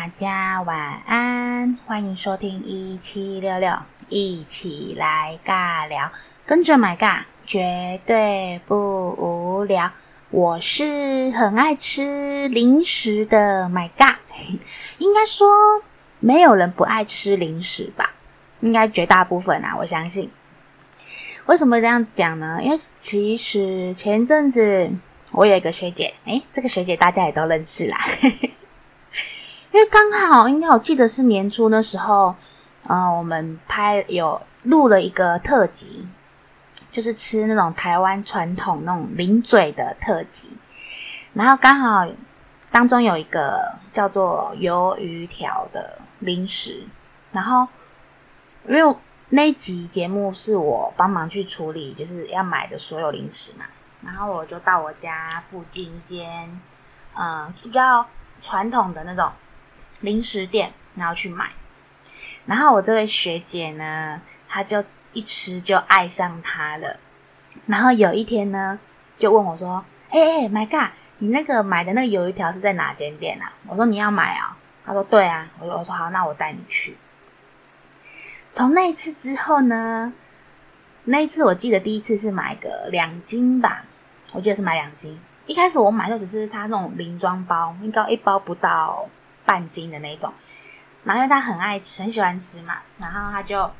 大家晚安，欢迎收听一七六六，一起来尬聊，跟着 My 尬，绝对不无聊。我是很爱吃零食的 My 尬，应该说没有人不爱吃零食吧？应该绝大部分啊，我相信。为什么这样讲呢？因为其实前阵子。我有一个学姐，诶，这个学姐大家也都认识啦，因为刚好应该我记得是年初那时候，呃，我们拍有录了一个特辑，就是吃那种台湾传统那种零嘴的特辑，然后刚好当中有一个叫做鱿鱼条的零食，然后因为那集节目是我帮忙去处理，就是要买的所有零食嘛。然后我就到我家附近一间，嗯，比较传统的那种零食店，然后去买。然后我这位学姐呢，她就一吃就爱上它了。然后有一天呢，就问我说：“嘿嘿，My God，你那个买的那个鱿鱼条是在哪间店啊？”我说：“你要买啊？”她说：“对啊。”我说：“我说好，那我带你去。”从那一次之后呢，那一次我记得第一次是买个两斤吧。我记得是买两斤。一开始我买的只是他那种零装包，应该一包不到半斤的那种。然后因为他很爱吃，很喜欢吃嘛，然后他就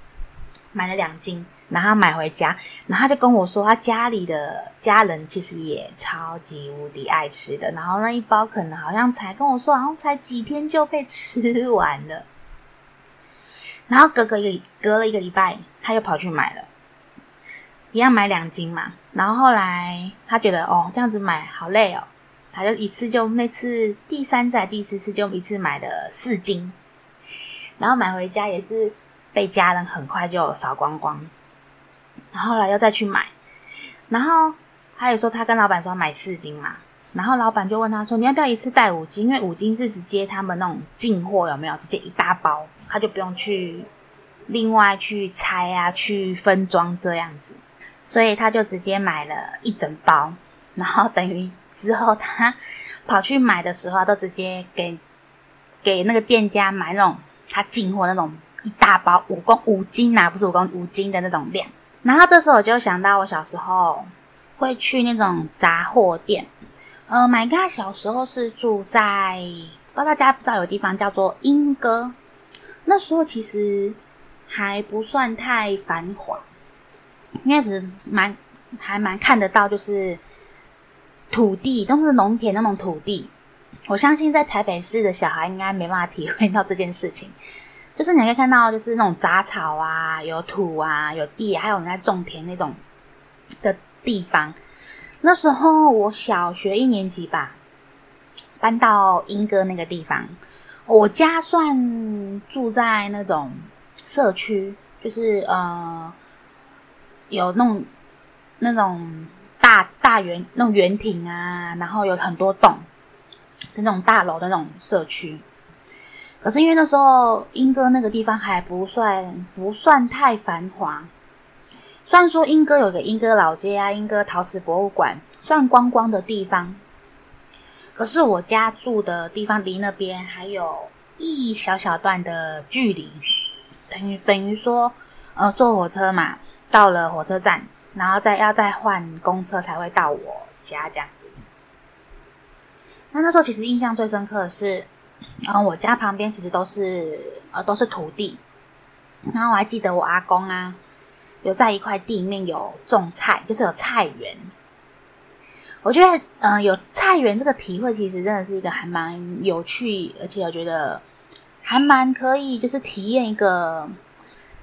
买了两斤，然后买回家，然后他就跟我说，他家里的家人其实也超级无敌爱吃的。然后那一包可能好像才跟我说，好像才几天就被吃完了。然后隔个一个隔了一个礼拜，他又跑去买了。一样买两斤嘛，然后后来他觉得哦，这样子买好累哦，他就一次就那次第三次、第四次就一次买了四斤，然后买回家也是被家人很快就扫光光，然后来又再去买，然后他也说他跟老板说买四斤嘛，然后老板就问他说，你要不要一次带五斤？因为五斤是直接他们那种进货有没有？直接一大包，他就不用去另外去拆啊，去分装这样子。所以他就直接买了一整包，然后等于之后他跑去买的时候，都直接给给那个店家买那种他进货那种一大包五公五斤呐、啊，不是五公五斤的那种量。然后这时候我就想到我小时候会去那种杂货店，呃，My God，小时候是住在不知道大家不知道有地方叫做莺歌，那时候其实还不算太繁华。应该是蛮还蛮看得到，就是土地都是农田那种土地。我相信在台北市的小孩应该没办法体会到这件事情。就是你可以看到，就是那种杂草啊，有土啊，有地，还有人在种田那种的地方。那时候我小学一年级吧，搬到莺歌那个地方。我家算住在那种社区，就是呃。有那种那种大大圆那种圆亭啊，然后有很多栋那种大楼的那种社区。可是因为那时候英哥那个地方还不算不算太繁华，虽然说英哥有个英哥老街啊，英哥陶瓷博物馆算观光的地方，可是我家住的地方离那边还有一小小段的距离，等于等于说呃坐火车嘛。到了火车站，然后再要再换公车才会到我家这样子。那那时候其实印象最深刻的是，然后我家旁边其实都是呃都是土地，然后我还记得我阿公啊有在一块地面有种菜，就是有菜园。我觉得嗯、呃、有菜园这个体会其实真的是一个还蛮有趣，而且我觉得还蛮可以就是体验一个。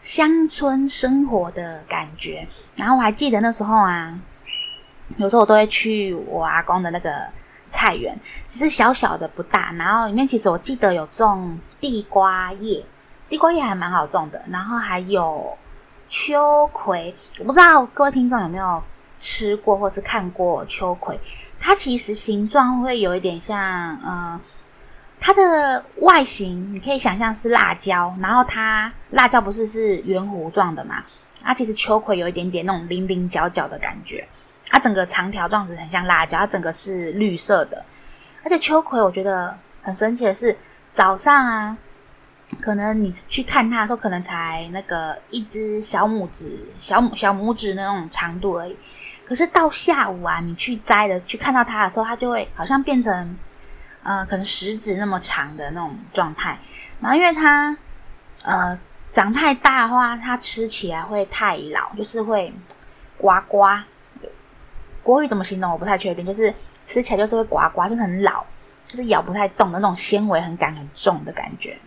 乡村生活的感觉，然后我还记得那时候啊，有时候我都会去我阿公的那个菜园，只是小小的不大，然后里面其实我记得有种地瓜叶，地瓜叶还蛮好种的，然后还有秋葵，我不知道各位听众有没有吃过或是看过秋葵，它其实形状会有一点像，嗯。它的外形你可以想象是辣椒，然后它辣椒不是是圆弧状的嘛？它其实秋葵有一点点那种棱棱角角的感觉，它整个长条状子很像辣椒，它整个是绿色的。而且秋葵我觉得很神奇的是，早上啊，可能你去看它的时候，可能才那个一只小拇指、小拇小拇指那种长度而已。可是到下午啊，你去摘的，去看到它的时候，它就会好像变成呃，可能食指那么长的那种状态。然后因为它呃长太大的话，它吃起来会太老，就是会呱呱。国语怎么形容我不太确定，就是吃起来就是会呱呱，就是很老，就是咬不太动的那种纤维很感很重的感觉。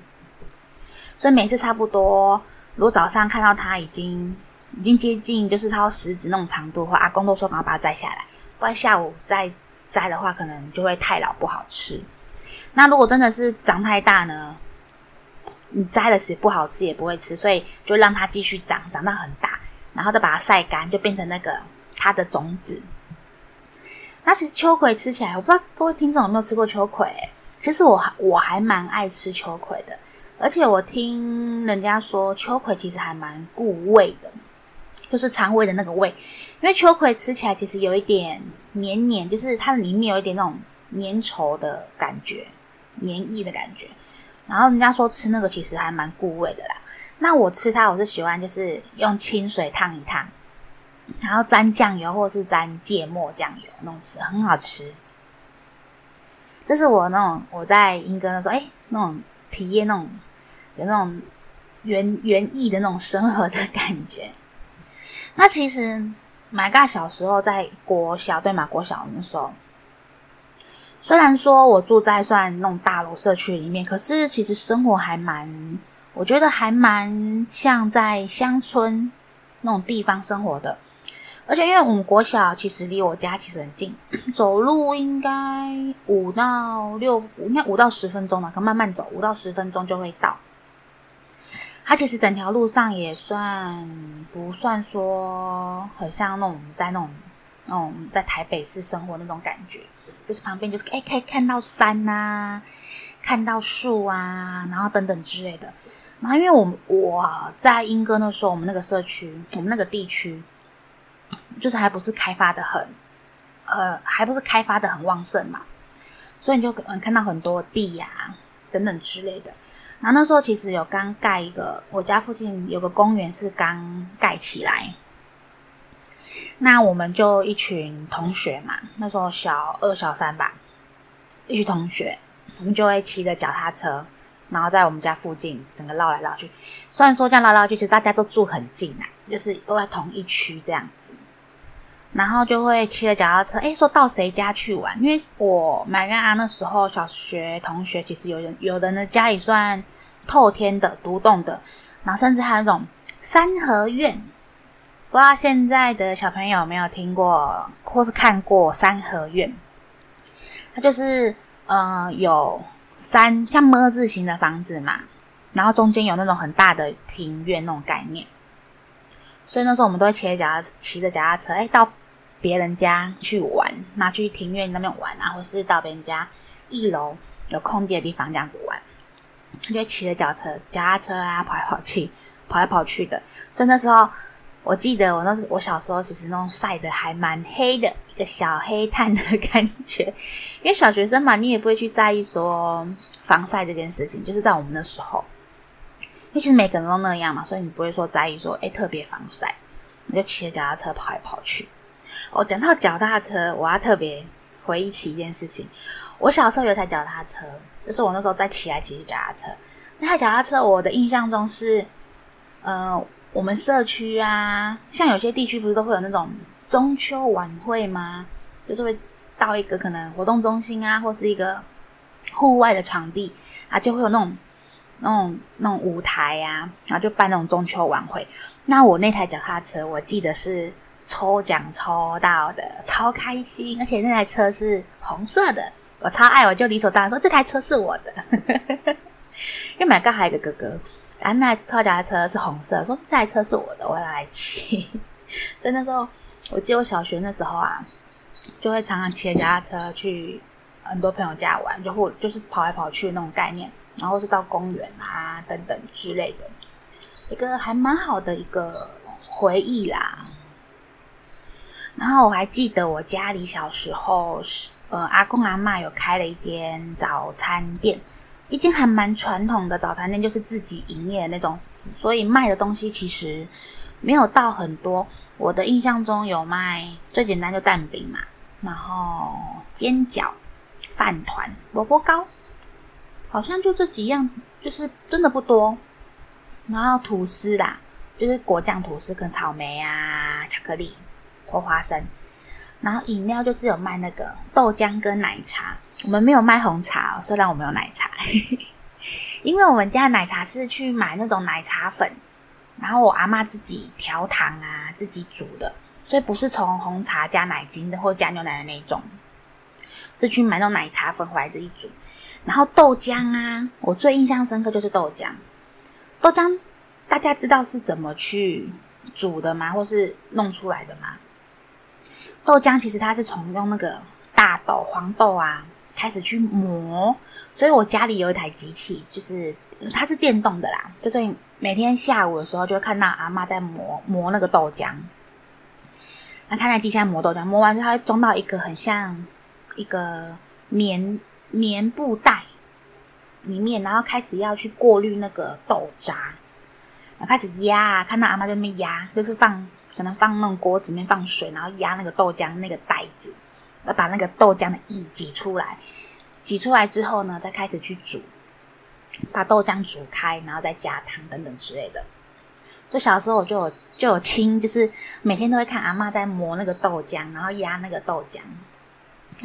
所以每次差不多，如果早上看到它已经已经接近就是超食指那种长度的话，阿公都说赶快把它摘下来，不然下午再摘的话，可能就会太老不好吃。那如果真的是长太大呢？你摘了时不好吃也不会吃，所以就让它继续长，长到很大，然后再把它晒干，就变成那个它的种子。那其实秋葵吃起来，我不知道各位听众有没有吃过秋葵？其实我我还蛮爱吃秋葵的，而且我听人家说秋葵其实还蛮顾胃的，就是肠胃的那个胃，因为秋葵吃起来其实有一点黏黏，就是它里面有一点那种粘稠的感觉，黏液的感觉。然后人家说吃那个其实还蛮顾胃的啦。那我吃它，我是喜欢就是用清水烫一烫。然后沾酱油或是沾芥末酱油那种吃，很好吃。这是我那种我在莺歌的时候，哎，那种体验那种有那种园园艺的那种生活的感觉。那其实买嘎小时候在国小对嘛，国小的时候，虽然说我住在算那种大楼社区里面，可是其实生活还蛮，我觉得还蛮像在乡村那种地方生活的。而且因为我们国小其实离我家其实很近，走路应该五到六，应该五到十分钟嘛，可慢慢走，五到十分钟就会到。它其实整条路上也算不算说很像那种在那种那种在台北市生活那种感觉，就是旁边就是哎可以看到山呐，看到树啊，然后等等之类的。然后因为我我在英哥那时候，我们那个社区，我们那个地区。就是还不是开发的很，呃，还不是开发的很旺盛嘛，所以你就可能看到很多地呀、等等之类的。然后那时候其实有刚盖一个，我家附近有个公园是刚盖起来，那我们就一群同学嘛，那时候小二小三吧，一群同学，我们就会骑着脚踏车，然后在我们家附近整个绕来绕去。虽然说这样绕来绕去，其实大家都住很近啊，就是都在同一区这样子。然后就会骑着脚踏车，诶，说到谁家去玩？因为我买跟阿那时候小学同学，其实有人有人的家里算透天的独栋的，然后甚至还有那种三合院。不知道现在的小朋友有没有听过或是看过三合院？它就是呃有三像么字形的房子嘛，然后中间有那种很大的庭院那种概念。所以那时候我们都会骑着脚踏骑着脚踏车，诶，到。别人家去玩，拿去庭院那边玩啊，或是到别人家一楼有空地的地方这样子玩，就会骑着脚车、脚踏车啊，跑来跑去，跑来跑去的。所以那时候，我记得我那时我小时候其实那种晒的还蛮黑的，一个小黑炭的感觉。因为小学生嘛，你也不会去在意说防晒这件事情，就是在我们那时候，因 为其实每个人都那样嘛，所以你不会说在意说哎特别防晒，你就骑着脚踏车跑来跑去。我讲到脚踏车，我要特别回忆起一件事情。我小时候有台脚踏车，就是我那时候在骑来骑去脚踏车。那台脚踏车，我的印象中是，呃，我们社区啊，像有些地区不是都会有那种中秋晚会吗？就是会到一个可能活动中心啊，或是一个户外的场地啊，就会有那种那种那种舞台呀、啊，然后就办那种中秋晚会。那我那台脚踏车，我记得是。抽奖抽到的，超开心！而且那台车是红色的，我超爱，我就理所当然说这台车是我的。因为买个还有一个哥哥，啊，那台抽奖的车是红色，说这台车是我的，我要来骑。所以那时候，我记得我小学那时候啊，就会常常骑着脚踏车去很多朋友家玩，就或就是跑来跑去的那种概念，然后是到公园啊等等之类的，一个还蛮好的一个回忆啦。然后我还记得我家里小时候是呃，阿公阿嬷有开了一间早餐店，一间还蛮传统的早餐店，就是自己营业的那种，所以卖的东西其实没有到很多。我的印象中有卖最简单就蛋饼嘛，然后煎饺、饭团、萝卜糕，好像就这几样，就是真的不多。然后吐司啦，就是果酱吐司跟草莓啊、巧克力或花生。然后饮料就是有卖那个豆浆跟奶茶，我们没有卖红茶哦，虽然我们有奶茶，因为我们家的奶茶是去买那种奶茶粉，然后我阿妈自己调糖啊，自己煮的，所以不是从红茶加奶精的或加牛奶的那种，是去买那种奶茶粉回来自己煮。然后豆浆啊，我最印象深刻就是豆浆，豆浆大家知道是怎么去煮的吗？或是弄出来的吗？豆浆其实它是从用那个大豆、黄豆啊开始去磨，所以我家里有一台机器，就是它是电动的啦，就所以每天下午的时候就会看到阿妈在磨磨那个豆浆。那看那机器在磨豆浆，磨完之后它会装到一个很像一个棉棉布袋里面，然后开始要去过滤那个豆渣，开始压，看到阿妈在那边压，就是放。可能放那种锅子里面放水，然后压那个豆浆那个袋子，要把那个豆浆的液挤出来。挤出来之后呢，再开始去煮，把豆浆煮开，然后再加糖等等之类的。所以小时候我就有就有亲，就是每天都会看阿嬷在磨那个豆浆，然后压那个豆浆。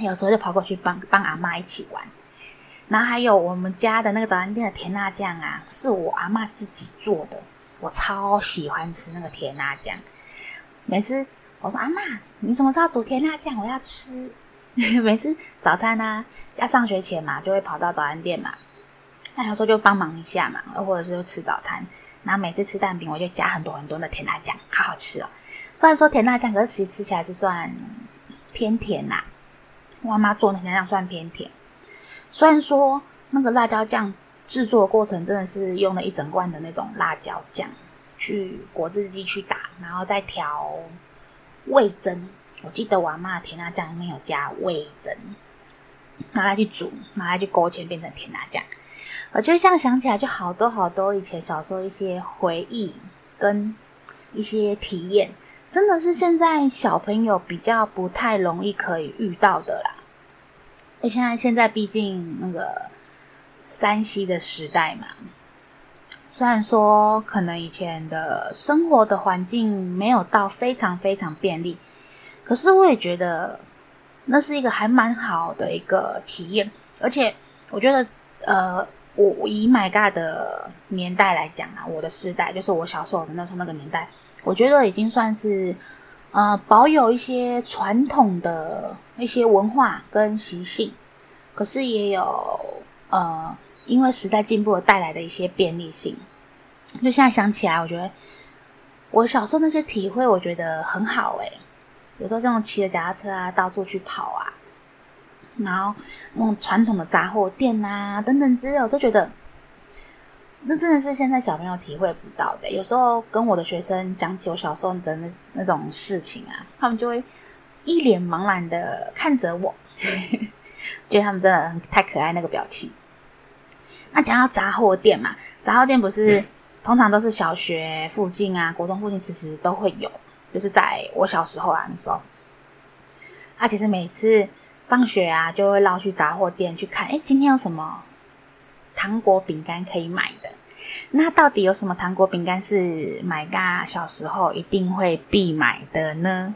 有时候就跑过去帮帮阿嬷一起玩。然后还有我们家的那个早餐店的甜辣酱啊，是我阿嬷自己做的，我超喜欢吃那个甜辣酱。每次我说阿妈，你怎么知道煮甜辣酱？我要吃。每次早餐呢、要上学前嘛，就会跑到早餐店嘛。那有时候就帮忙一下嘛，或者是吃早餐。然后每次吃蛋饼，我就加很多很多的甜辣酱，好好吃哦。虽然说甜辣酱，可是其实吃起来是算偏甜呐、我阿嬷做的甜辣酱算偏甜。虽然说那个辣椒酱制作过程真的是用了一整罐的那种辣椒酱。去果汁机去打，然后再调味噌。我记得我阿嬷的甜辣酱里面有加味噌，拿来去煮，拿来去勾芡变成甜辣酱。我觉得这样想起来，就好多好多以前小时候一些回忆跟一些体验，真的是现在小朋友比较不太容易可以遇到的啦。而现在现在毕竟那个 3C 的时代嘛。虽然说可能以前的生活的环境没有到非常非常便利，可是我也觉得那是一个还蛮好的一个体验。而且我觉得，呃，我以 My God 的年代来讲啊，我的世代就是我小时候的那时候那个年代，我觉得已经算是呃保有一些传统的一些文化跟习性，可是也有呃。因为时代进步而带来的一些便利性，就现在想起来，我觉得我小时候那些体会，我觉得很好诶。有时候这种骑着脚踏车啊，到处去跑啊，然后那种传统的杂货店啊等等之类，我都觉得那真的是现在小朋友体会不到的。有时候跟我的学生讲起我小时候的那那种事情啊，他们就会一脸茫然的看着我，觉得他们真的太可爱那个表情。那讲到杂货店嘛，杂货店不是通常都是小学附近啊、国中附近，其实都会有。就是在我小时候啊，那时候，啊，其实每次放学啊，就会绕去杂货店去看，哎，今天有什么糖果饼干可以买的？那到底有什么糖果饼干是 My God 小时候一定会必买的呢？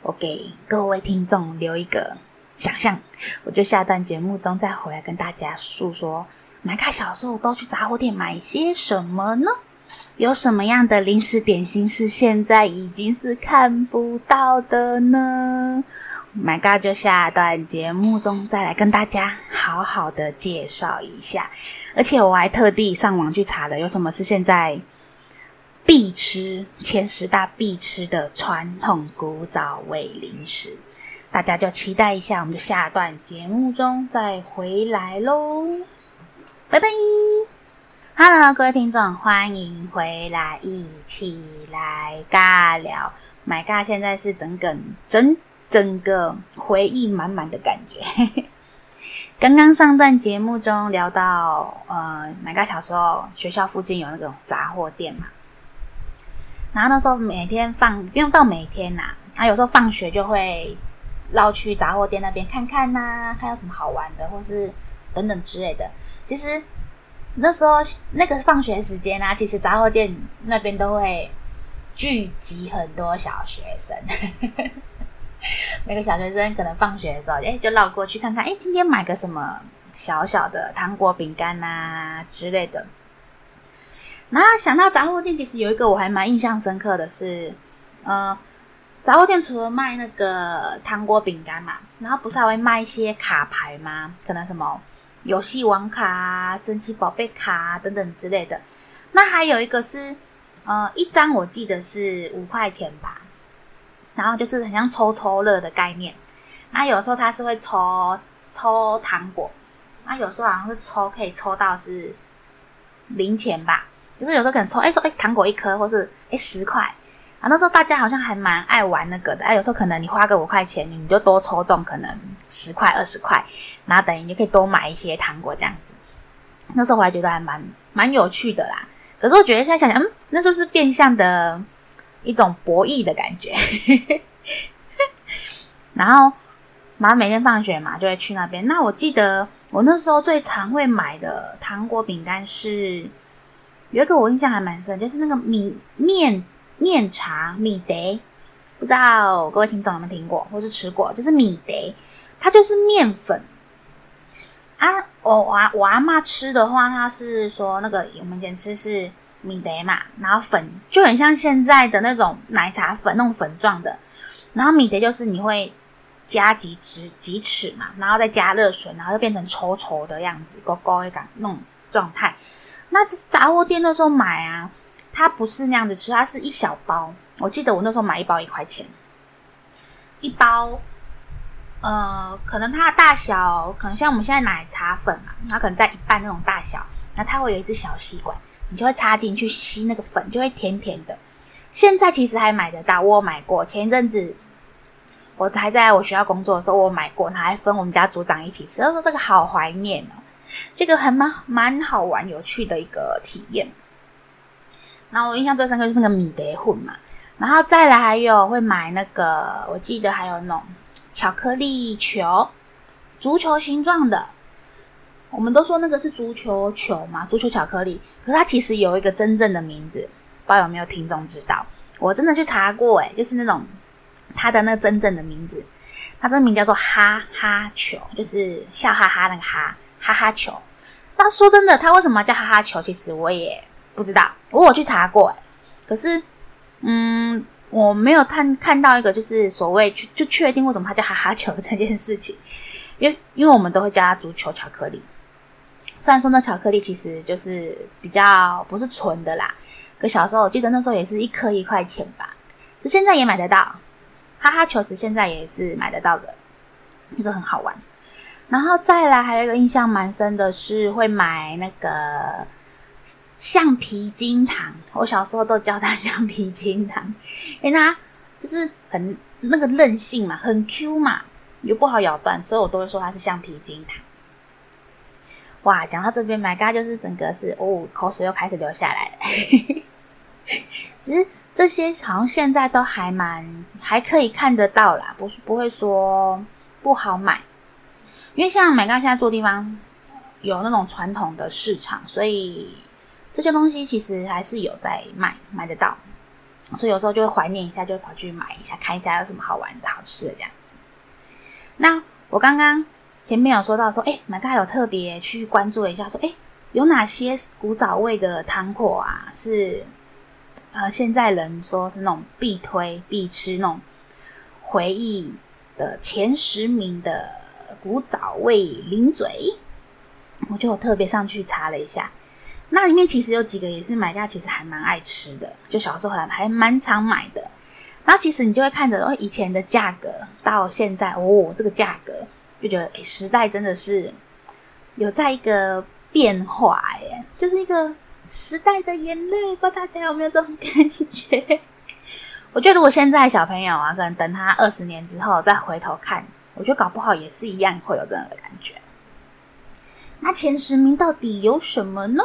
我给各位听众留一个想象，我就下段节目中再回来跟大家诉说。My God 小时候都去杂货店买些什么呢？有什么样的零食点心是现在已经是看不到的呢？My God 就下段节目中再来跟大家好好的介绍一下。而且我还特地上网去查了，有什么是现在必吃前十大必吃的传统古早味零食，大家就期待一下，我们就下段节目中再回来喽。拜拜，Hello，各位听众，欢迎回来，一起来尬聊。My God，现在是整个整整个回忆满满的感觉。刚刚上段节目中聊到，呃，买个小时候学校附近有那种杂货店嘛，然后那时候每天放，不用到每天呐、啊，他有时候放学就会绕去杂货店那边看看呐、看有什么好玩的，或是等等之类的。其实那时候那个放学时间啊，其实杂货店那边都会聚集很多小学生。每个小学生可能放学的时候，哎，就绕过去看看，哎，今天买个什么小小的糖果、饼干啊之类的。然后想到杂货店，其实有一个我还蛮印象深刻的是，呃，杂货店除了卖那个糖果、饼干嘛，然后不是还会卖一些卡牌吗？可能什么游戏王卡啊、神奇宝贝卡啊等等之类的。那还有一个是，呃，一张我记得是五块钱吧。然后就是很像抽抽乐的概念，那有时候他是会抽抽糖果，那有时候好像是抽可以抽到是零钱吧，就是有时候可能抽哎说哎糖果一颗，或是哎十块，啊那时候大家好像还蛮爱玩那个的，哎有时候可能你花个五块钱，你就多抽中可能十块二十块，然后等于你就可以多买一些糖果这样子，那时候我还觉得还蛮蛮有趣的啦，可是我觉得现在想想，嗯，那是不是变相的？一种博弈的感觉，然后，妈每天放学嘛，就会去那边。那我记得我那时候最常会买的糖果饼干是有一个我印象还蛮深，就是那个米面面茶米德，不知道各位听众有没有听过或是吃过？就是米德，它就是面粉啊。我我我阿妈吃的话，她是说那个我们以前吃是。米德嘛，然后粉就很像现在的那种奶茶粉，那种粉状的。然后米德就是你会加几匙几匙嘛，然后再加热水，然后就变成稠稠的样子，勾勾一感那种状态。那杂货店那时候买啊，它不是那样子吃，它是一小包。我记得我那时候买一包一块钱，一包，呃，可能它的大小可能像我们现在奶茶粉嘛，它可能在一半那种大小，那它会有一支小吸管。你就会插进去吸那个粉，就会甜甜的。现在其实还买得到，我有买过。前一阵子我还在我学校工作的时候，我买过，他还分我们家组长一起吃。他说这个好怀念哦，这个还蛮蛮好玩、有趣的一个体验。然后我印象最深刻就是那个米德混嘛，然后再来还有会买那个，我记得还有那种巧克力球，足球形状的。我们都说那个是足球球嘛，足球巧克力。可是它其实有一个真正的名字，不知道有没有听众知道？我真的去查过，诶，就是那种它的那个真正的名字，它真名叫做哈哈球，就是笑哈哈那个哈哈哈球。但说真的，它为什么叫哈哈球？其实我也不知道。我有去查过，可是嗯，我没有看看到一个就是所谓就就确定为什么它叫哈哈球这件事情，因为因为我们都会叫它足球巧克力。虽然说那巧克力其实就是比较不是纯的啦，可小时候我记得那时候也是一颗一块钱吧，这现在也买得到，哈哈球是现在也是买得到的，那个很好玩。然后再来还有一个印象蛮深的是会买那个橡皮筋糖，我小时候都叫它橡皮筋糖，因为它就是很那个韧性嘛，很 Q 嘛，又不好咬断，所以我都会说它是橡皮筋糖。哇，讲到这边，My God，就是整个是哦，口水又开始流下来了。其实这些好像现在都还蛮还可以看得到啦，不是不会说不好买，因为像 My God 现在住的地方有那种传统的市场，所以这些东西其实还是有在卖，买得到。所以有时候就会怀念一下，就会跑去买一下，看一下有什么好玩的好吃的这样子。那我刚刚。前面有说到说，哎，My God 有特别去关注一下，说，哎，有哪些古早味的糖果啊？是呃，现在人说是那种必推必吃那种回忆的前十名的古早味零嘴，我就特别上去查了一下，那里面其实有几个也是买家其实还蛮爱吃的，就小时候还还蛮常买的。然后其实你就会看着哦，以前的价格到现在哦，这个价格。就觉得，哎，时代真的是有在一个变化，哎，就是一个时代的眼泪，不知道大家有没有这种感觉？我觉得如果现在小朋友啊，可能等他二十年之后再回头看，我觉得搞不好也是一样会有这样的感觉。那前十名到底有什么呢？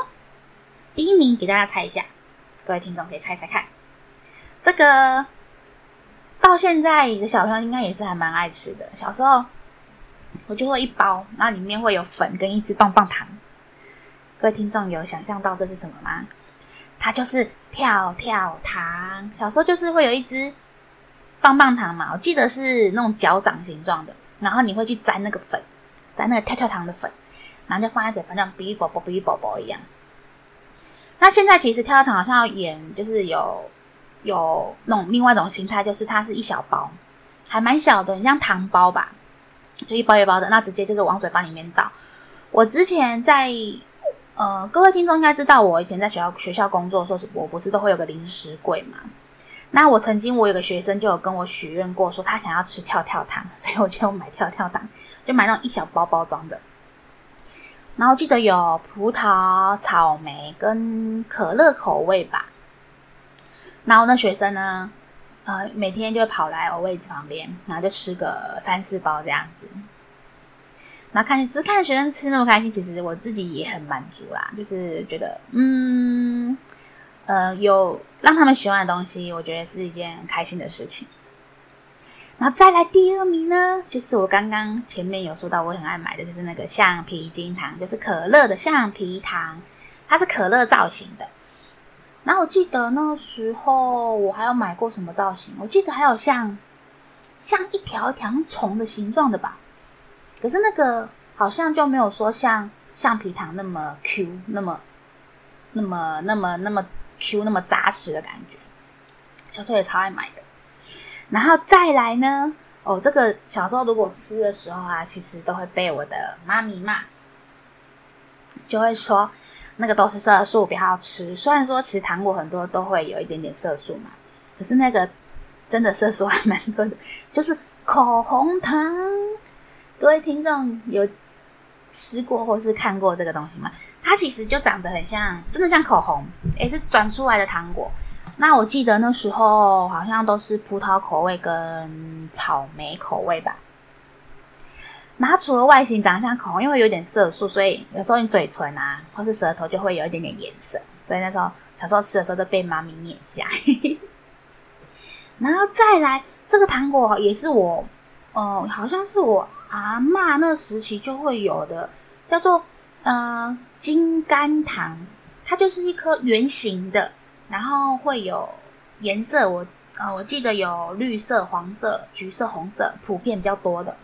第一名给大家猜一下，各位听众可以猜猜看。这个到现在的小朋友应该也是还蛮爱吃的。小时候我就会一包，那里面会有粉跟一支棒棒糖。各位听众有想象到这是什么吗？它就是跳跳糖。小时候就是会有一支棒棒糖嘛，我记得是那种脚掌形状的，然后你会去沾那个粉，沾那个跳跳糖的粉，然后就放在嘴巴上，哔哩啵啵，哔哩啵啵一样。那现在其实跳跳糖好像要演，就是有有那种另外一种形态，就是它是一小包，还蛮小的，很像糖包吧，就一包一包的，那直接就是往嘴巴里面倒。我之前在。呃，各位听众应该知道，我以前在学校学校工作的时候，我不是都会有个零食柜嘛？那我曾经我有个学生就有跟我许愿过，说他想要吃跳跳糖，所以我就买跳跳糖，就买那种一小包包装的。然后记得有葡萄、草莓跟可乐口味吧。然后那学生呢，呃，每天就会跑来我位置旁边，然后就吃个三四包这样子。然后看，只看学生吃那么开心，其实我自己也很满足啦。就是觉得，嗯，呃，有让他们喜欢的东西，我觉得是一件很开心的事情。然后再来第二名呢，就是我刚刚前面有说到我很爱买的，就是那个橡皮筋糖，就是可乐的橡皮糖，它是可乐造型的。然后我记得那时候我还有买过什么造型？我记得还有像像一条条虫的形状的吧。可是那个好像就没有说像橡皮糖那么 Q，那么、那么、那么、那么 Q，那么扎实的感觉。小时候也超爱买的。然后再来呢，哦，这个小时候如果吃的时候啊，其实都会被我的妈咪骂，就会说那个都是色素，不要吃。虽然说其实糖果很多都会有一点点色素嘛，可是那个真的色素还蛮多的，就是口红糖。各位听众有吃过或是看过这个东西吗？它其实就长得很像，真的像口红，诶，是转出来的糖果。那我记得那时候好像都是葡萄口味跟草莓口味吧。那除了外形长相口红，因为有点色素，所以有时候你嘴唇啊或是舌头就会有一点点颜色。所以那时候小时候吃的时候都被妈咪念一下。然后再来这个糖果也是我，哦、呃，好像是我。阿嬷那时期就会有的，叫做呃金甘糖，它就是一颗圆形的，然后会有颜色，我呃我记得有绿色、黄色、橘色、红色，普遍比较多的，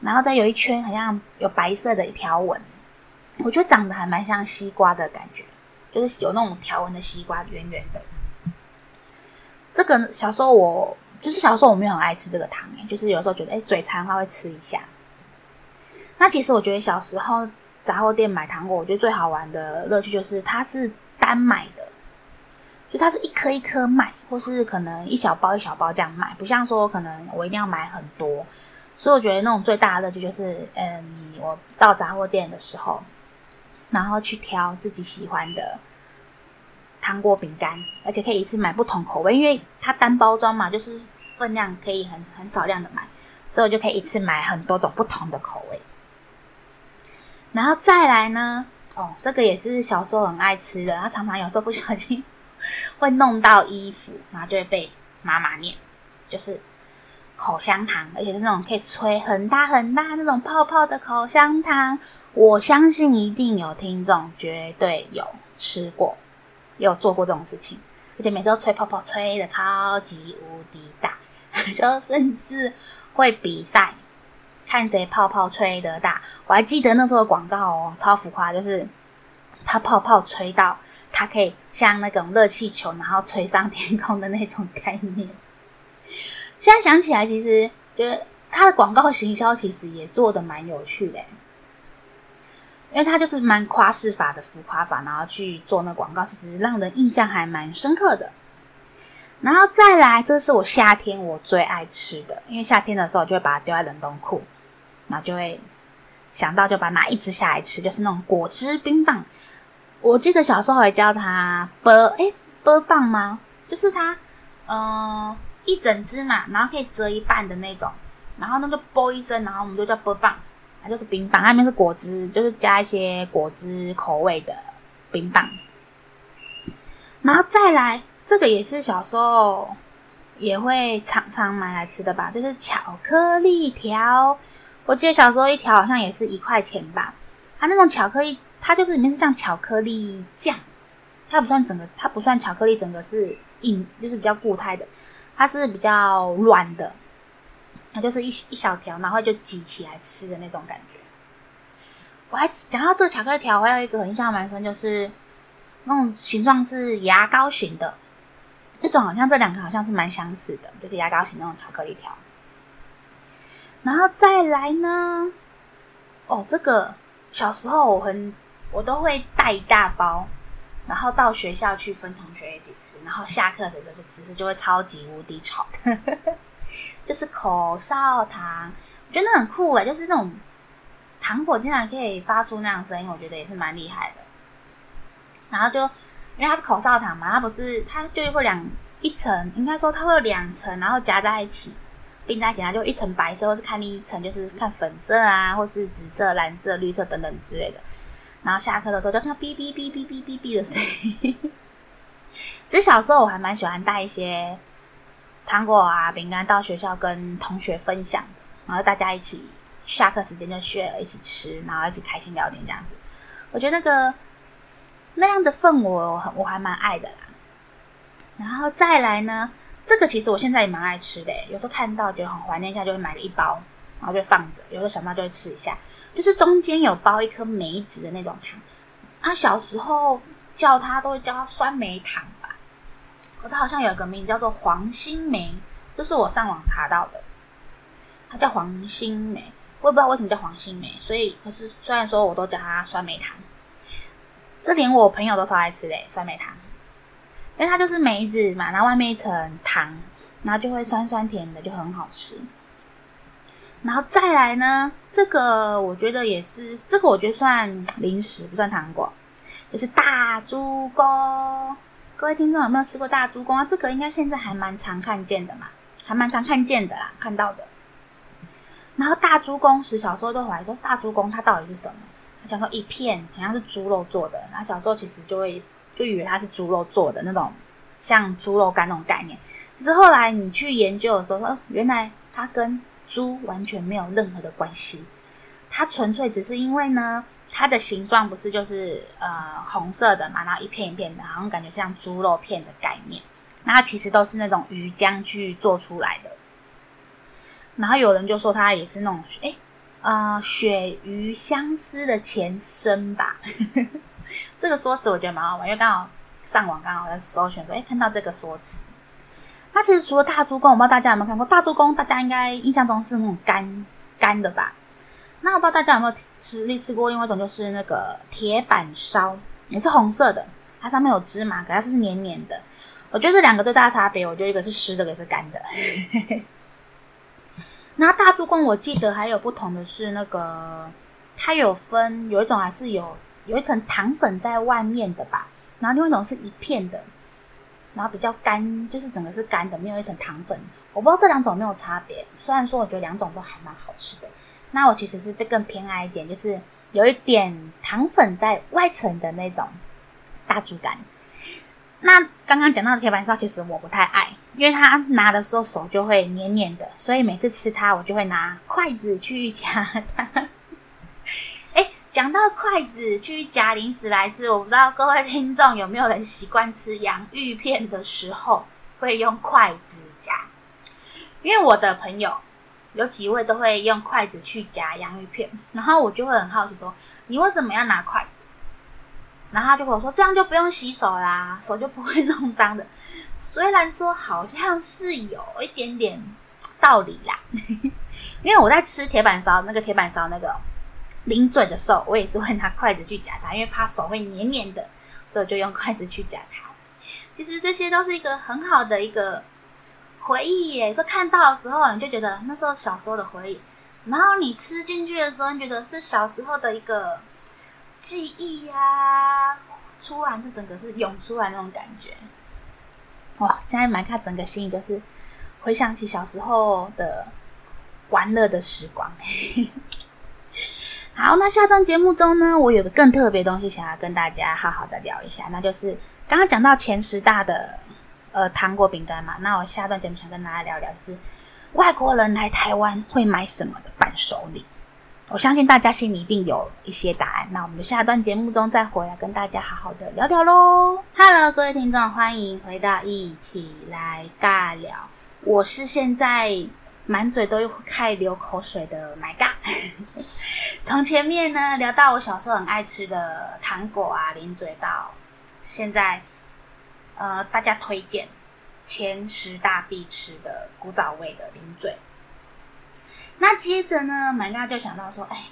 然后再有一圈好像有白色的条纹，我觉得长得还蛮像西瓜的感觉，就是有那种条纹的西瓜，圆圆的。这个小时候我。就是小时候我没有很爱吃这个糖，就是有时候觉得哎嘴馋的话会吃一下。那其实我觉得小时候杂货店买糖果，我觉得最好玩的乐趣就是它是单买的，它是一颗一颗卖，或是可能一小包一小包这样卖，不像说可能我一定要买很多。所以我觉得那种最大的乐趣就是，嗯，你我到杂货店的时候，然后去挑自己喜欢的。糖果饼干，而且可以一次买不同口味，因为它单包装嘛，就是分量可以很很少量的买，所以我就可以一次买很多种不同的口味。然后再来呢，哦，这个也是小时候很爱吃的，他常常有时候不小心会弄到衣服，然后就会被妈妈念，就是口香糖，而且是那种可以吹很大很大那种泡泡的口香糖。我相信一定有听众绝对有吃过。有做过这种事情，而且每次都吹泡泡，吹得超级无敌大，就甚至会比赛，看谁泡泡吹得大。我还记得那时候的广告哦，超浮夸，就是它泡泡吹到它可以像那种热气球，然后吹上天空的那种概念。现在想起来，其实觉得它的广告行销其实也做得蛮有趣的。因为它就是蛮夸饰法的浮夸法，然后去做那广告，其实让人印象还蛮深刻的。然后再来，这是我夏天我最爱吃的，因为夏天的时候就会把它丢在冷冻库，然后就会想到就把它拿一支下来吃，就是那种果汁冰棒。我记得小时候还叫它波诶波棒吗？就是它嗯、呃，一整只嘛，然后可以折一半的那种，然后那个啵一声，然后我们就叫啵棒，它就是冰棒，它里面是果汁，就是加一些果汁口味的冰棒。然后再来，这个也是小时候也会常常买来吃的吧，就是巧克力条。我记得小时候一条好像也是一块钱吧。它那种巧克力，它就是里面是像巧克力酱，它不算整个，它不算巧克力，整个是硬，就是比较固态的，它是比较软的，它就是一一小条，然后就挤起来吃的那种感觉。我还讲到这个巧克力条，我还有一个很印象蛮深，就是。那种形状是牙膏型的，这种好像这两个好像是蛮相似的，就是牙膏型那种巧克力条。然后再来呢，哦，这个小时候我很我都会带一大包，然后到学校去分同学一起吃，然后下课的时候就吃吃，就会超级无敌吵的，就是口哨糖，我觉得那很酷诶，就是那种糖果竟然可以发出那样声音，我觉得也是蛮厉害的。然后就，因为它是口哨糖嘛，它不是，它就会两一层，应该说它会有两层，然后夹在一起，并在一起，它就一层白色，或是看另一层就是看粉色啊，或是紫色、蓝色、绿色等等之类的。然后下课的时候就听到哔哔哔哔哔哔哔的声音。其实小时候我还蛮喜欢带一些糖果啊、饼干到学校跟同学分享，然后大家一起下课时间就 share 一起吃，然后一起开心聊天这样子。我觉得那个。那样的氛围我很我还蛮爱的啦，然后再来呢，这个其实我现在也蛮爱吃的，有时候看到觉得很怀念一下，就会买了一包，然后就放着，有时候想到就会吃一下，就是中间有包一颗梅子的那种糖，啊，小时候叫它都会叫它酸梅糖吧，可它好像有一个名叫做黄心梅，就是我上网查到的，它叫黄心梅，我也不知道为什么叫黄心梅，所以可是虽然说我都叫它酸梅糖。这连我朋友都超爱吃嘞，酸梅糖，因为它就是梅子嘛，然后外面一层糖，然后就会酸酸甜的，就很好吃。然后再来呢，这个我觉得也是，这个我觉得算零食，不算糖果，就是大猪公。各位听众有没有吃过大猪公啊？这个应该现在还蛮常看见的嘛，还蛮常看见的啦，看到的。然后大猪公时，小时候都怀疑说，大猪公它到底是什么？他讲说一片好像是猪肉做的，然后小时候其实就会就以为它是猪肉做的那种，像猪肉干那种概念。可是后来你去研究的时候，说原来它跟猪完全没有任何的关系，它纯粹只是因为呢，它的形状不是就是呃红色的嘛，然后一片一片的，好像感觉像猪肉片的概念。那其实都是那种鱼浆去做出来的。然后有人就说它也是那种哎。诶呃，鳕鱼相思的前身吧，这个说辞我觉得蛮好玩，因为刚好上网刚好在搜寻说，哎，看到这个说辞。它其实除了大猪公，我不知道大家有没有看过大猪公，大家应该印象中是那种干干的吧？那我不知道大家有没有吃吃过另外一种，就是那个铁板烧，也是红色的，它上面有芝麻，可是它是黏黏的。我觉得这两个最大差别，我觉得一个是湿的，一个是干的。那大猪公，我记得还有不同的是那个，它有分有一种还是有有一层糖粉在外面的吧，然后另外一种是一片的，然后比较干，就是整个是干的，没有一层糖粉。我不知道这两种有没有差别，虽然说我觉得两种都还蛮好吃的。那我其实是更偏爱一点，就是有一点糖粉在外层的那种大猪肝。那刚刚讲到的铁板烧，其实我不太爱，因为它拿的时候手就会黏黏的，所以每次吃它，我就会拿筷子去 夹它。讲到筷子去夹零食来吃，我不知道各位听众有没有人习惯吃洋芋片的时候会用筷子夹？因为我的朋友有几位都会用筷子去夹洋芋片，然后我就会很好奇说，你为什么要拿筷子？然后他就跟我说：“这样就不用洗手啦，手就不会弄脏的。”虽然说好像是有一点点道理啦，因为我在吃铁板烧那个铁板烧那个零嘴的时候，我也是会拿筷子去夹它，因为怕手会黏黏的，所以就用筷子去夹它。其实这些都是一个很好的一个回忆耶，说看到的时候你就觉得那时候小时候的回忆，然后你吃进去的时候，你觉得是小时候的一个。记忆呀、啊，突然就整个是涌出来那种感觉。哇，现在买卡整个心里就是回想起小时候的 玩乐的时光。好，那下段节目中呢，我有个更特别东西想要跟大家好好的聊一下，那就是刚刚讲到前十大的呃糖果饼干嘛，那我下段节目想跟大家聊聊是外国人来台湾会买什么的伴手礼。我相信大家心里一定有一些答案，那我们下段节目中再回来跟大家好好的聊聊喽。Hello，各位听众，欢迎回到一起来尬聊。我是现在满嘴都开流口水的 My God，。从前面呢聊到我小时候很爱吃的糖果啊、零嘴，到现在呃大家推荐前十大必吃的古早味的零嘴。那接着呢，马嘎就想到说，哎，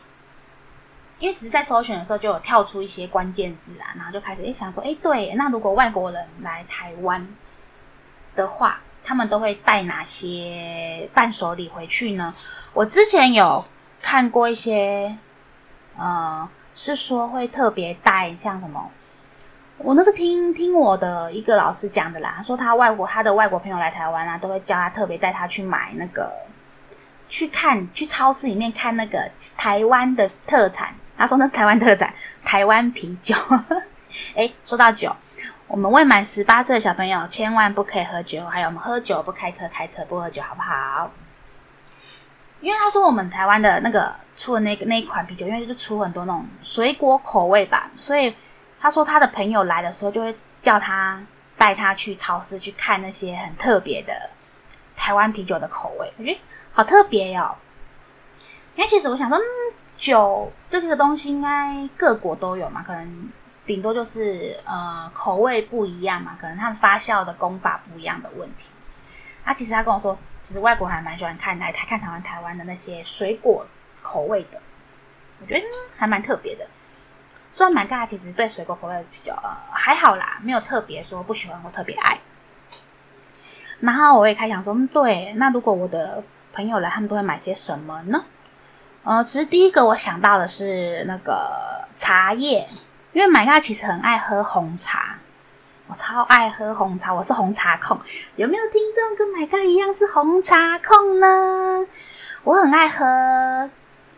因为其实，在搜寻的时候就有跳出一些关键字啊，然后就开始哎想说，哎，对，那如果外国人来台湾的话，他们都会带哪些伴手礼回去呢？我之前有看过一些，呃，是说会特别带像什么，我那是听听我的一个老师讲的啦，说他外国他的外国朋友来台湾啊，都会叫他特别带他去买那个。去看，去超市里面看那个台湾的特产。他说那是台湾特产，台湾啤酒。诶，说到酒，我们未满十八岁的小朋友千万不可以喝酒。还有，我们喝酒不开车，开车不喝酒，好不好？因为他说我们台湾的那个出的那个那一款啤酒，因为就出很多那种水果口味吧，所以他说他的朋友来的时候就会叫他带他去超市去看那些很特别的台湾啤酒的口味。我觉得。好特别、哦！因为其实我想说，嗯，酒这个东西应该各国都有嘛，可能顶多就是呃口味不一样嘛，可能他们发酵的功法不一样的问题。啊，其实他跟我说，其实外国还蛮喜欢看来他看台湾台湾的那些水果口味的，我觉得、嗯、还蛮特别的。虽然蛮尬，其实对水果口味比较呃还好啦，没有特别说不喜欢或特别爱。然后我也开想说，嗯，对，那如果我的朋友来，他们都会买些什么呢？呃，其实第一个我想到的是那个茶叶，因为麦嘎其实很爱喝红茶，我超爱喝红茶，我是红茶控。有没有听众跟麦嘎一样是红茶控呢？我很爱喝，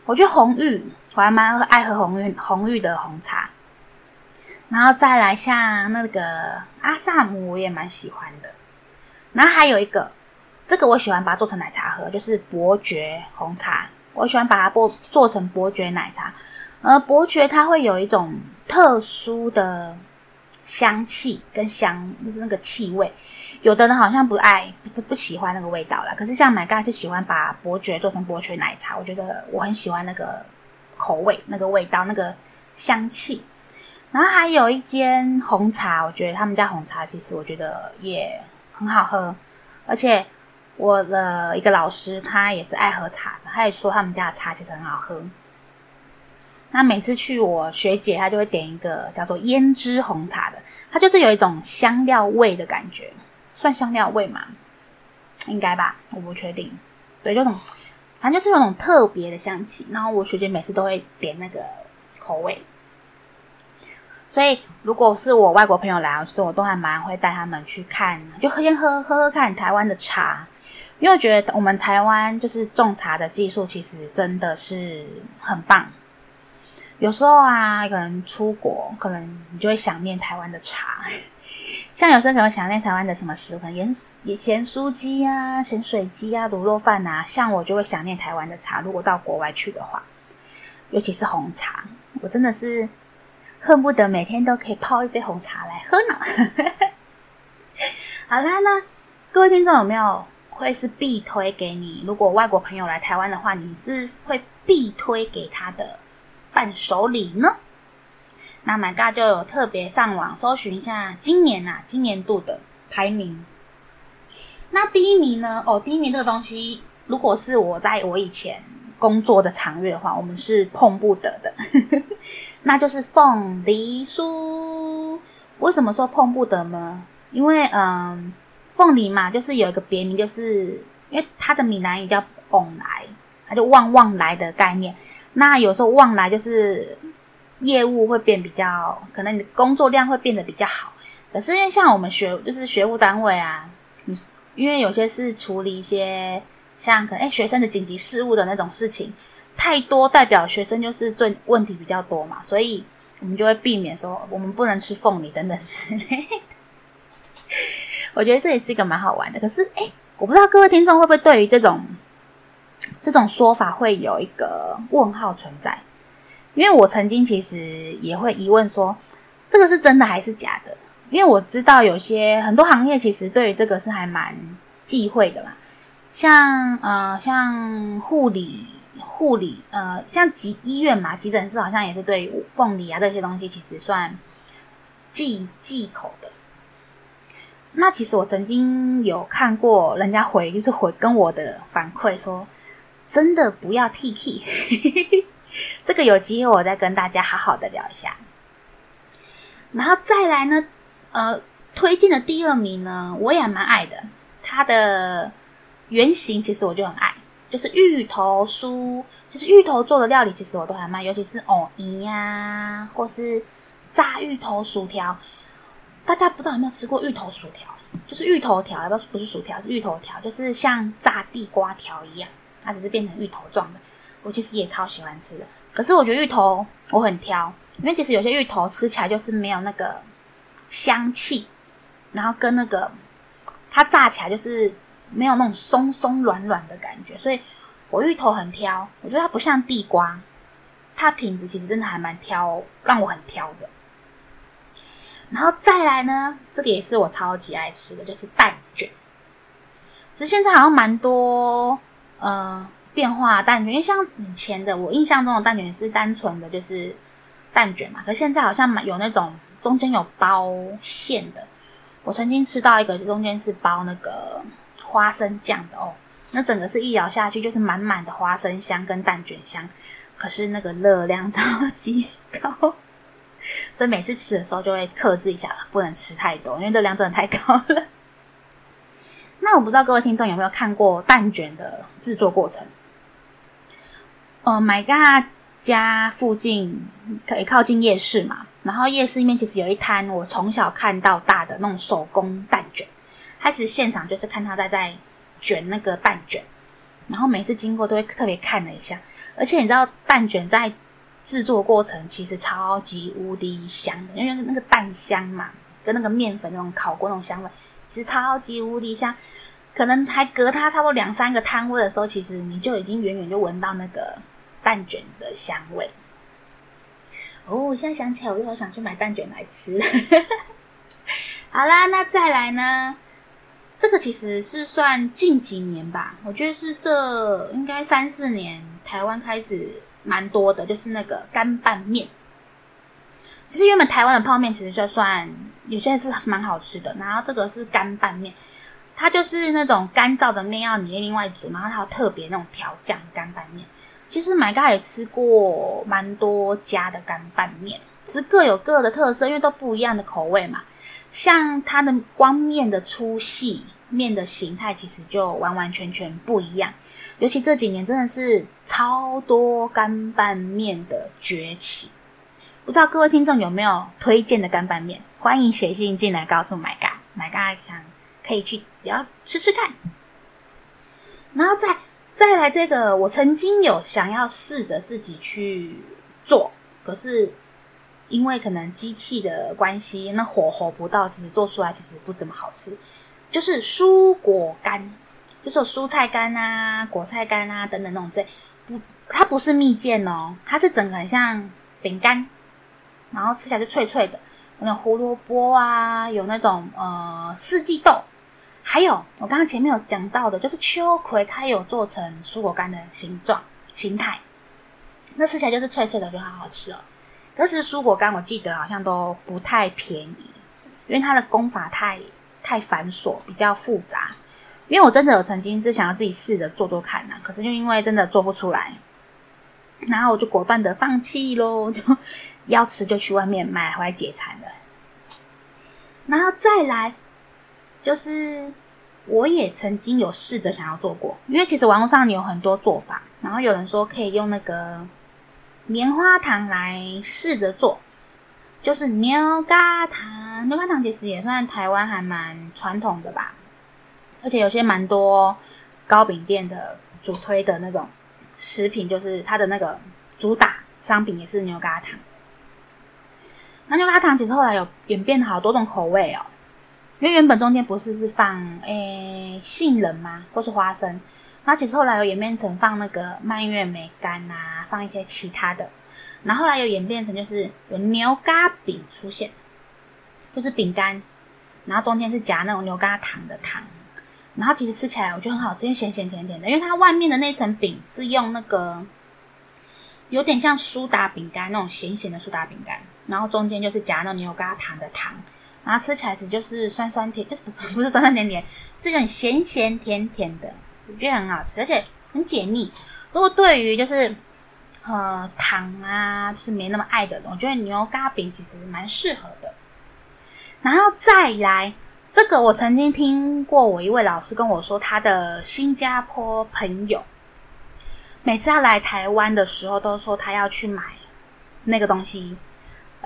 我觉得红玉，我还蛮爱喝红玉红玉的红茶。然后再来像那个阿萨姆，我也蛮喜欢的。然后还有一个。这个我喜欢把它做成奶茶喝，就是伯爵红茶。我喜欢把它做做成伯爵奶茶。而，伯爵它会有一种特殊的香气跟香，就是那个气味。有的人好像不爱不不喜欢那个味道啦。可是像麦嘎是喜欢把伯爵做成伯爵奶茶，我觉得我很喜欢那个口味、那个味道、那个香气。然后还有一间红茶，我觉得他们家红茶其实我觉得也很好喝，而且。我的一个老师，他也是爱喝茶的，他也说他们家的茶其实很好喝。那每次去我学姐，她就会点一个叫做胭脂红茶的，它就是有一种香料味的感觉，算香料味嘛？应该吧，我不确定。对，就种反正就是有种特别的香气。然后我学姐每次都会点那个口味，所以如果是我外国朋友来，的时候我都还蛮会带他们去看，就先喝喝喝看台湾的茶。因为我觉得我们台湾就是种茶的技术，其实真的是很棒。有时候啊，可能出国，可能你就会想念台湾的茶。像有时候可能想念台湾的什么食物，可能盐咸酥鸡啊、咸水鸡啊、卤肉饭啊。像我就会想念台湾的茶。如果到国外去的话，尤其是红茶，我真的是恨不得每天都可以泡一杯红茶来喝呢。好啦，那各位听众有没有？会是必推给你。如果外国朋友来台湾的话，你是会必推给他的伴手礼呢？那 My God 就有特别上网搜寻一下今年、啊，今年度的排名。那第一名呢？哦，第一名这个东西，如果是我在我以前工作的场域的话，我们是碰不得的，那就是凤梨酥。为什么说碰不得呢？因为嗯。凤梨嘛，就是有一个别名，就是因为它的闽南语叫“旺来”，它就“旺旺来”的概念。那有时候“旺来”就是业务会变比较，可能你的工作量会变得比较好。可是因为像我们学就是学务单位啊，因为有些是处理一些像可能诶学生的紧急事务的那种事情太多，代表学生就是最问题比较多嘛，所以我们就会避免说我们不能吃凤梨等等 之类。我觉得这也是一个蛮好玩的。可是诶我不知道各位听众会不会对于这种这种说法会有一个问号存在？因为我曾经其实也会疑问说，这个是真的还是假的？因为我知道有些很多行业其实对于这个是还蛮忌讳的嘛，像呃像护理护理呃像急医院嘛，急诊室好像也是对凤梨啊这些东西其实算忌忌口的。那其实我曾经有看过人家回，就是回跟我的反馈说，真的不要 TK。这个有机会我再跟大家好好的聊一下。然后再来呢，呃，推荐的第二名呢，我也蛮爱的。它的原型其实我就很爱，就是芋头酥。其实芋头做的料理其实我都还蛮，尤其是藕泥呀，或是炸芋头薯条。大家不知道有没有吃过芋头薯条？就是芋头条，不不是薯条，是芋头条，就是像炸地瓜条一样，它只是变成芋头状的。我其实也超喜欢吃的，可是我觉得芋头我很挑，因为其实有些芋头吃起来就是没有那个香气，然后跟那个它炸起来就是没有那种松松软软的感觉，所以我芋头很挑。我觉得它不像地瓜，它品质其实真的还蛮挑，让我很挑的。然后再来呢，这个也是我超级爱吃的，就是蛋卷。其实现在好像蛮多呃。变化蛋卷，因为像以前的我印象中的蛋卷是单纯的，就是蛋卷嘛。可现在好像有那种中间有包馅的。我曾经吃到一个，中间是包那个花生酱的哦。那整个是一咬下去就是满满的花生香跟蛋卷香，可是那个热量超级高，所以每次吃的时候就会克制一下，不能吃太多，因为热量真的太高了。那我不知道各位听众有没有看过蛋卷的制作过程？呃，My God 家附近可以靠近夜市嘛，然后夜市里面其实有一摊我从小看到大的那种手工蛋卷，他其实现场就是看他在在卷那个蛋卷，然后每次经过都会特别看了一下，而且你知道蛋卷在制作过程其实超级无敌香的，因为那个蛋香嘛，跟那个面粉那种烤过那种香味，其实超级无敌香，可能还隔它差不多两三个摊位的时候，其实你就已经远远就闻到那个。蛋卷的香味哦，我现在想起来，我又好想去买蛋卷来吃。好啦，那再来呢？这个其实是算近几年吧，我觉得是这应该三四年台湾开始蛮多的，就是那个干拌面。其实原本台湾的泡面其实就算有些是蛮好吃的，然后这个是干拌面，它就是那种干燥的面要你另外煮，然后它有特别那种调酱干拌面。其实买家也吃过蛮多家的干拌面，只是各有各的特色，因为都不一样的口味嘛。像它的光面的粗细、面的形态，其实就完完全全不一样。尤其这几年真的是超多干拌面的崛起，不知道各位听众有没有推荐的干拌面？欢迎写信进来告诉买家，买家想可以去也要吃吃看，然后再。再来这个，我曾经有想要试着自己去做，可是因为可能机器的关系，那火候不到，其实做出来其实不怎么好吃。就是蔬果干，就是蔬菜干啊、果菜干啊等等那种这不，它不是蜜饯哦，它是整个很像饼干，然后吃起来是脆脆的，有那胡萝卜啊，有那种呃四季豆。还有，我刚刚前面有讲到的，就是秋葵，它有做成蔬果干的形状、形态，那吃起来就是脆脆的，就好好吃哦。可是蔬果干，我记得好像都不太便宜，因为它的功法太太繁琐，比较复杂。因为我真的有曾经是想要自己试着做做看呐，可是就因为真的做不出来，然后我就果断的放弃喽，就要吃就去外面买回来解馋了。然后再来。就是我也曾经有试着想要做过，因为其实网络上有很多做法，然后有人说可以用那个棉花糖来试着做，就是牛轧糖，牛轧糖其实也算台湾还蛮传统的吧，而且有些蛮多糕饼店的主推的那种食品，就是它的那个主打商品也是牛轧糖。那牛轧糖其实后来有演变好多种口味哦，因为原本中间不是是放诶杏仁吗，或是花生，那其实后来有演变成放那个蔓越莓干啊，放一些其他的，然后后来有演变成就是有牛轧饼出现，就是饼干，然后中间是夹那种牛轧糖的糖，然后其实吃起来我觉得很好吃，因为咸咸甜甜的，因为它外面的那层饼是用那个有点像苏打饼干那种咸咸的苏打饼干。然后中间就是夹那牛轧糖的糖，然后吃起来是就是酸酸甜，就是 不是酸酸甜甜，是那种咸咸甜甜的，我觉得很好吃，而且很解腻。如果对于就是呃糖啊，是没那么爱的人，我觉得牛轧饼其实蛮适合的。然后再来这个，我曾经听过我一位老师跟我说，他的新加坡朋友每次他来台湾的时候，都说他要去买那个东西。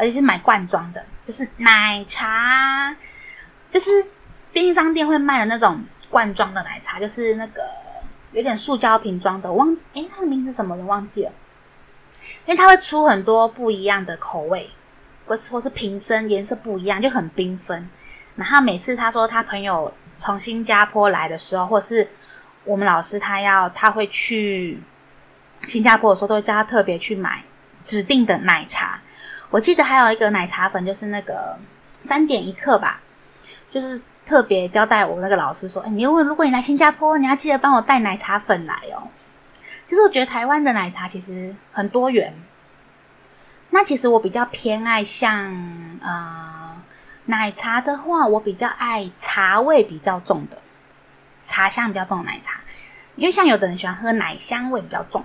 而且是买罐装的，就是奶茶，就是便利商店会卖的那种罐装的奶茶，就是那个有点塑胶瓶装的。我忘，诶，它的名字什么我忘记了，因为它会出很多不一样的口味，或是或是瓶身颜色不一样，就很缤纷。然后每次他说他朋友从新加坡来的时候，或是我们老师他要他会去新加坡的时候，都会叫他特别去买指定的奶茶。我记得还有一个奶茶粉，就是那个三点一刻吧，就是特别交代我那个老师说：“哎，你如果如果你来新加坡，你要记得帮我带奶茶粉来哦。”其实我觉得台湾的奶茶其实很多元。那其实我比较偏爱像呃奶茶的话，我比较爱茶味比较重的，茶香比较重的奶茶，因为像有的人喜欢喝奶香味比较重。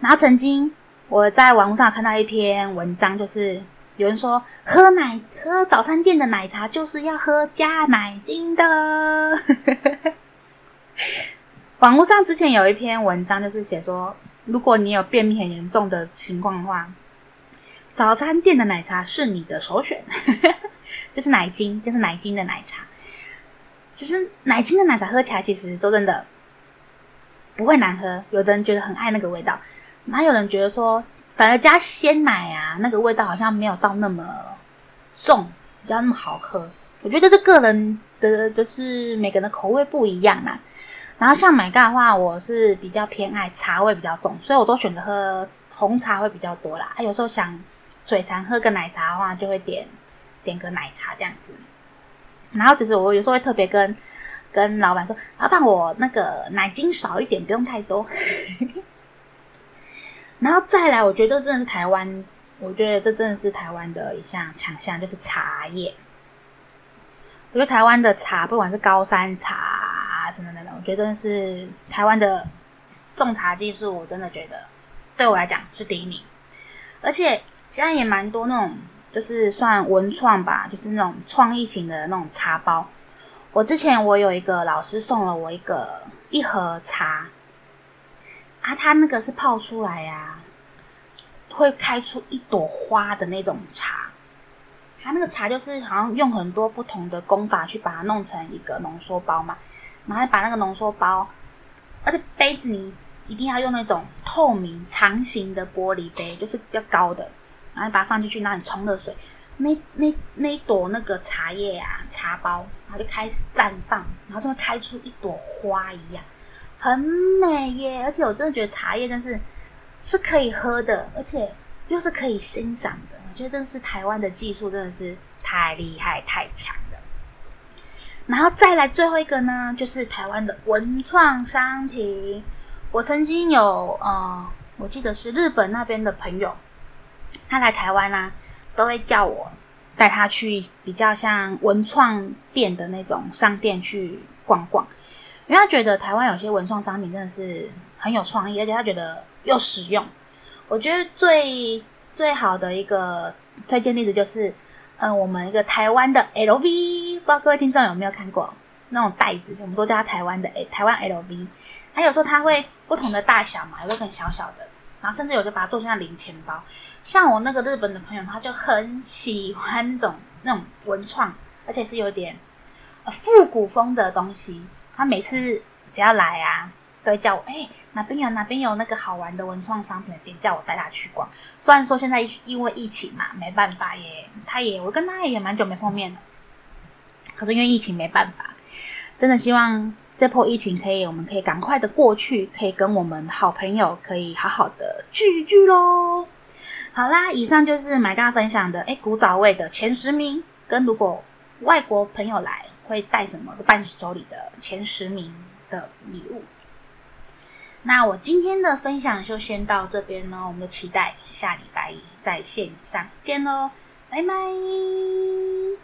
然后曾经。我在网络上看到一篇文章，就是有人说喝奶喝早餐店的奶茶就是要喝加奶精的。网络上之前有一篇文章，就是写说，如果你有便秘很严重的情况的话，早餐店的奶茶是你的首选，就是奶精，就是奶精的奶茶。其实奶精的奶茶喝起来，其实说真的不会难喝，有的人觉得很爱那个味道。哪有人觉得说，反而加鲜奶啊，那个味道好像没有到那么重，比较那么好喝。我觉得这是个人的，就是每个人的口味不一样啦。然后像买咖的话，我是比较偏爱茶味比较重，所以我都选择喝红茶会比较多啦。啊，有时候想嘴馋喝个奶茶的话，就会点点个奶茶这样子。然后其实我有时候会特别跟跟老板说，老板我那个奶精少一点，不用太多。然后再来，我觉得这真的是台湾，我觉得这真的是台湾的一项强项，就是茶叶。我觉得台湾的茶，不管是高山茶，真的真的，我觉得是台湾的种茶技术，我真的觉得对我来讲是第一名。而且现在也蛮多那种，就是算文创吧，就是那种创意型的那种茶包。我之前我有一个老师送了我一个一盒茶。啊，它那个是泡出来呀、会开出一朵花的那种茶。它那个茶就是好像用很多不同的功法去把它弄成一个浓缩包嘛，然后把那个浓缩包，而且杯子你一定要用那种透明长形的玻璃杯，就是比较高的，然后把它放进去，然后你冲热水，那那那一朵那个茶叶啊，茶包，然后就开始绽放，然后就会开出一朵花一样。很美耶，而且我真的觉得茶叶真是是可以喝的，而且又是可以欣赏的。我觉得真的是台湾的技术真的是太厉害、太强了。然后再来最后一个呢，就是台湾的文创商品。我曾经有呃，我记得是日本那边的朋友，他来台湾啦、都会叫我带他去比较像文创店的那种商店去逛逛。因为他觉得台湾有些文创商品真的是很有创意，而且他觉得又实用。我觉得最最好的一个推荐例子就是，嗯、我们一个台湾的 LV，不知道各位听众有没有看过那种袋子，我们都叫它台湾的诶台湾 LV。它有时候它会不同的大小嘛，有个很小小的，然后甚至有就把它做成像零钱包。像我那个日本的朋友，他就很喜欢那种那种文创，而且是有点复古风的东西。他每次只要来啊，都会叫我，哎，哪边有哪边有那个好玩的文创商品的店，叫我带他去逛。虽然说现在因为疫情嘛，没办法耶，他也我跟他也蛮久没碰面了。可是因为疫情没办法，真的希望这波疫情可以，我们可以赶快的过去，可以跟我们好朋友可以好好的聚一聚喽。好啦，以上就是 My 嘎分享的，哎，古早味的前十名，跟如果外国朋友来会带什么伴手礼的前十名的礼物。那我今天的分享就先到这边喽，我们期待下礼拜一在线上见喽，拜拜。